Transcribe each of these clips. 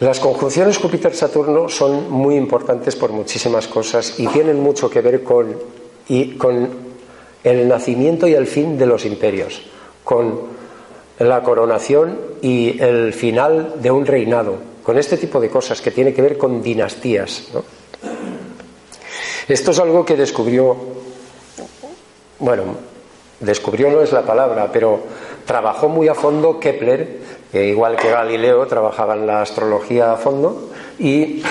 Las conjunciones Júpiter-Saturno son muy importantes por muchísimas cosas y tienen mucho que ver con, con el nacimiento y el fin de los imperios, con la coronación y el final de un reinado, con este tipo de cosas que tiene que ver con dinastías. Esto es algo que descubrió, bueno, descubrió no es la palabra, pero trabajó muy a fondo Kepler igual que Galileo trabajaba en la astrología a fondo y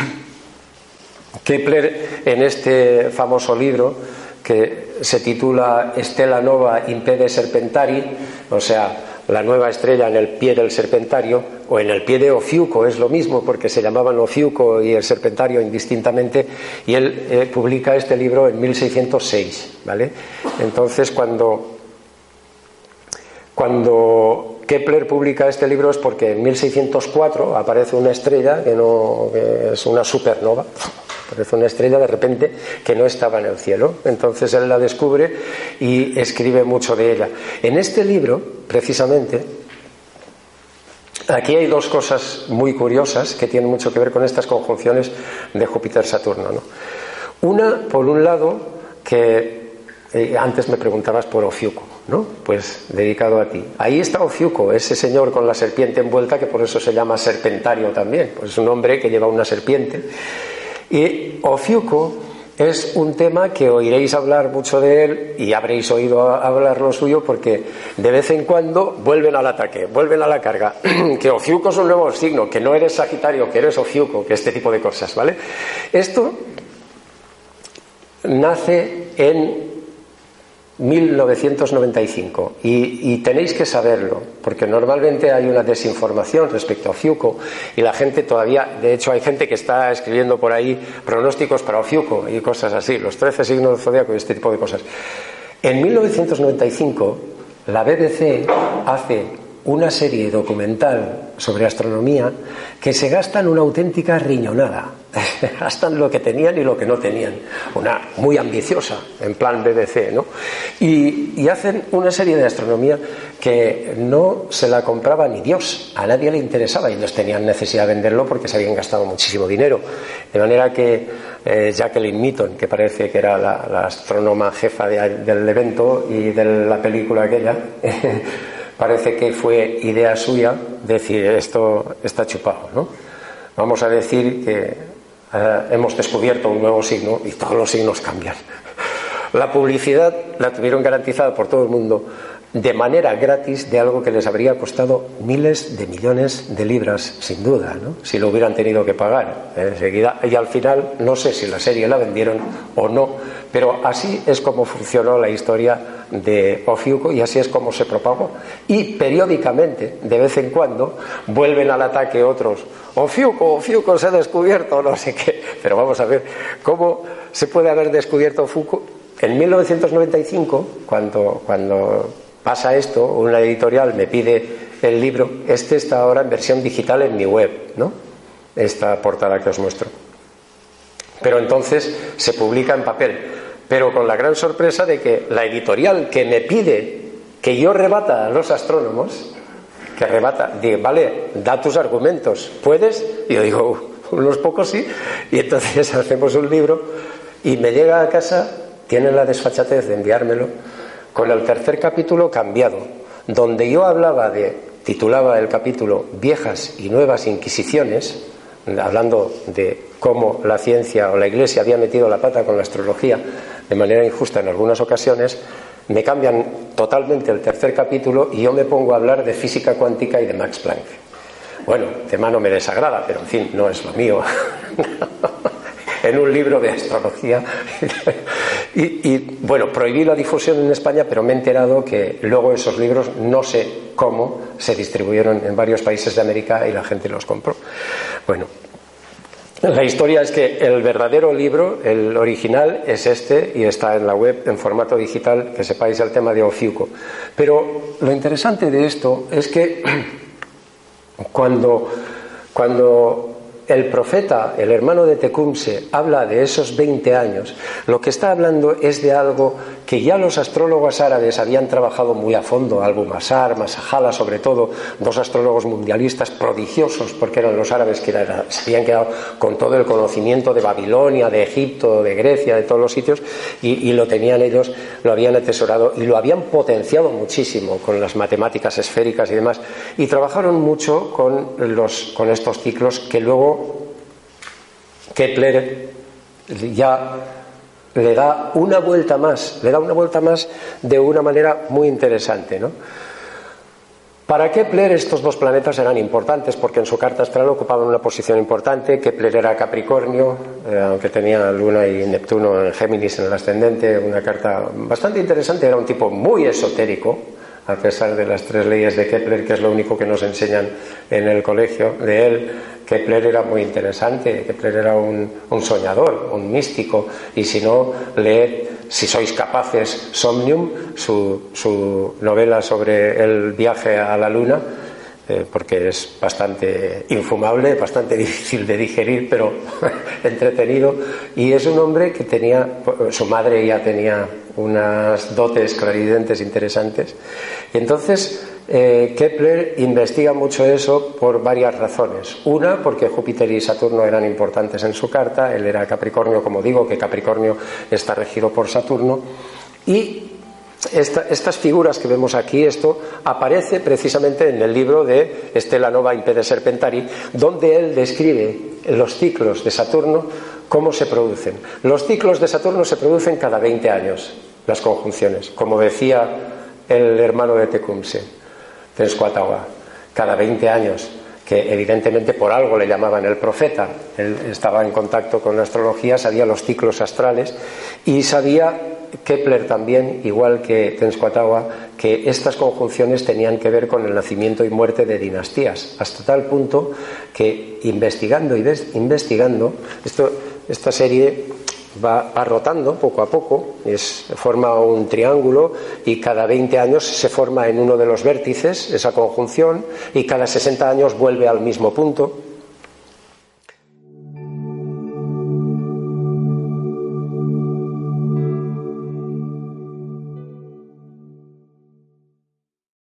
Kepler en este famoso libro que se titula Stella Nova in Pede Serpentari, o sea, la nueva estrella en el pie del serpentario o en el pie de Ofiuco, es lo mismo porque se llamaban Ofiuco y el serpentario indistintamente, y él eh, publica este libro en 1606, ¿vale? Entonces, cuando, cuando Kepler publica este libro es porque en 1604 aparece una estrella que no es una supernova, aparece una estrella de repente que no estaba en el cielo. Entonces él la descubre y escribe mucho de ella. En este libro, precisamente, aquí hay dos cosas muy curiosas que tienen mucho que ver con estas conjunciones de Júpiter-Saturno. Una, por un lado, que eh, antes me preguntabas por Ofiuco. ¿no? Pues dedicado a ti. Ahí está Ofiuco, ese señor con la serpiente envuelta, que por eso se llama serpentario también, pues es un hombre que lleva una serpiente. Y Ofiuco es un tema que oiréis hablar mucho de él y habréis oído hablar lo suyo porque de vez en cuando vuelven al ataque, vuelven a la carga. que Ofiuco es un nuevo signo, que no eres Sagitario, que eres Ofiuco, que este tipo de cosas, ¿vale? Esto nace en 1995 y, tenéis que saberlo porque normalmente hay una desinformación respecto a Fiuco y la gente todavía, de hecho hay gente que está escribiendo por ahí pronósticos para Ofiuco y cosas así, los 13 signos del zodiaco y este tipo de cosas. En 1995 la BBC hace una serie documental sobre astronomía que se gastan una auténtica riñonada. gastan lo que tenían y lo que no tenían. Una muy ambiciosa, en plan BBC, ¿no? Y, y, hacen una serie de astronomía que no se la compraba ni Dios. A nadie le interesaba y ellos tenían necesidad de venderlo porque se habían gastado muchísimo dinero. De manera que eh, Jacqueline Meaton, que parece que era la, astrónoma jefa del evento y de la película aquella, parece que fue idea suya decir esto está chupado, ¿no? Vamos a decir que eh, hemos descubierto un nuevo signo y todos los signos cambian. La publicidad la tuvieron garantizada por todo el mundo de manera gratis de algo que les habría costado miles de millones de libras, sin duda, ¿no? si lo hubieran tenido que pagar enseguida. Y al final, no sé si la serie la vendieron o no, pero así es como funcionó la historia de Ofiuco y así es como se propagó. Y periódicamente, de vez en cuando, vuelven al ataque otros. Ofiuco, Ofiuco se ha descubierto, no sé qué. Pero vamos a ver cómo se puede haber descubierto Ofiuco. En 1995, cuando, cuando pasa esto, una editorial me pide el libro, este está ahora en versión digital en mi web, ¿no? Esta portada que os muestro. Pero entonces se publica en papel, pero con la gran sorpresa de que la editorial que me pide que yo rebata a los astrónomos, que rebata, dice, vale, da tus argumentos, ¿puedes? Y yo digo, unos pocos sí, y entonces hacemos un libro y me llega a casa, tiene la desfachatez de enviármelo, con el tercer capítulo cambiado, donde yo hablaba de, titulaba el capítulo Viejas y Nuevas Inquisiciones, hablando de cómo la ciencia o la Iglesia había metido la pata con la astrología de manera injusta en algunas ocasiones, me cambian totalmente el tercer capítulo y yo me pongo a hablar de física cuántica y de Max Planck. Bueno, tema no me desagrada, pero en fin, no es lo mío. en un libro de astrología. y, bueno, prohibí la difusión en España, pero me he enterado que luego esos libros, no sé cómo, se distribuyeron en varios países de América y la gente los compró. Bueno, la historia es que el verdadero libro, el original, es este y está en la web en formato digital, que sepáis el tema de Ofiuco. Pero lo interesante de esto es que cuando, cuando el profeta, el hermano de Tecumse, habla de esos 20 años, lo que está hablando es de algo que ya los astrólogos árabes habían trabajado muy a fondo, Albu Masar, Masajala sobre todo, dos astrólogos mundialistas prodigiosos, porque eran los árabes que se habían quedado con todo el conocimiento de Babilonia, de Egipto, de Grecia, de todos los sitios, y, y lo tenían ellos, lo habían atesorado y lo habían potenciado muchísimo con las matemáticas esféricas y demás, y trabajaron mucho con, los, con estos ciclos que luego Kepler ya le da una vuelta más, le da una vuelta más de una manera muy interesante, ¿no? Para Kepler estos dos planetas eran importantes porque en su carta astral ocupaban una posición importante. Kepler era Capricornio, eh, aunque tenía Luna y Neptuno en Géminis en el ascendente, una carta bastante interesante, era un tipo muy esotérico, a pesar de las tres leyes de Kepler, que es lo único que nos enseñan en el colegio de él Kepler era muy interesante, Kepler era un, soñador, un místico, y si no, leed, si sois capaces, Somnium, su, novela sobre el viaje a la Luna, eh, porque es bastante infumable, bastante difícil de digerir, pero entretenido, y es un hombre que tenía, su madre ya tenía unas dotes clarividentes interesantes, y entonces eh, Kepler investiga mucho eso por varias razones. Una, porque Júpiter y Saturno eran importantes en su carta, él era Capricornio, como digo, que Capricornio está regido por Saturno, y estas figuras que vemos aquí, esto aparece precisamente en el libro de Estela Nova Impede Serpentari, donde él describe los ciclos de Saturno, cómo se producen. Los ciclos de Saturno se producen cada 20 años, las conjunciones, como decía el hermano de Tecumseh. Tenscuatagua, cada 20 años, que evidentemente por algo le llamaban el profeta. Él estaba en contacto con la astrología, sabía los ciclos astrales y sabía Kepler también, igual que Tenscuatagua, que estas conjunciones tenían que ver con el nacimiento y muerte de dinastías, hasta tal punto que investigando y investigando, esto, esta serie va, rotando poco a poco, es, forma un triángulo y cada 20 años se forma en uno de los vértices esa conjunción y cada 60 años vuelve al mismo punto.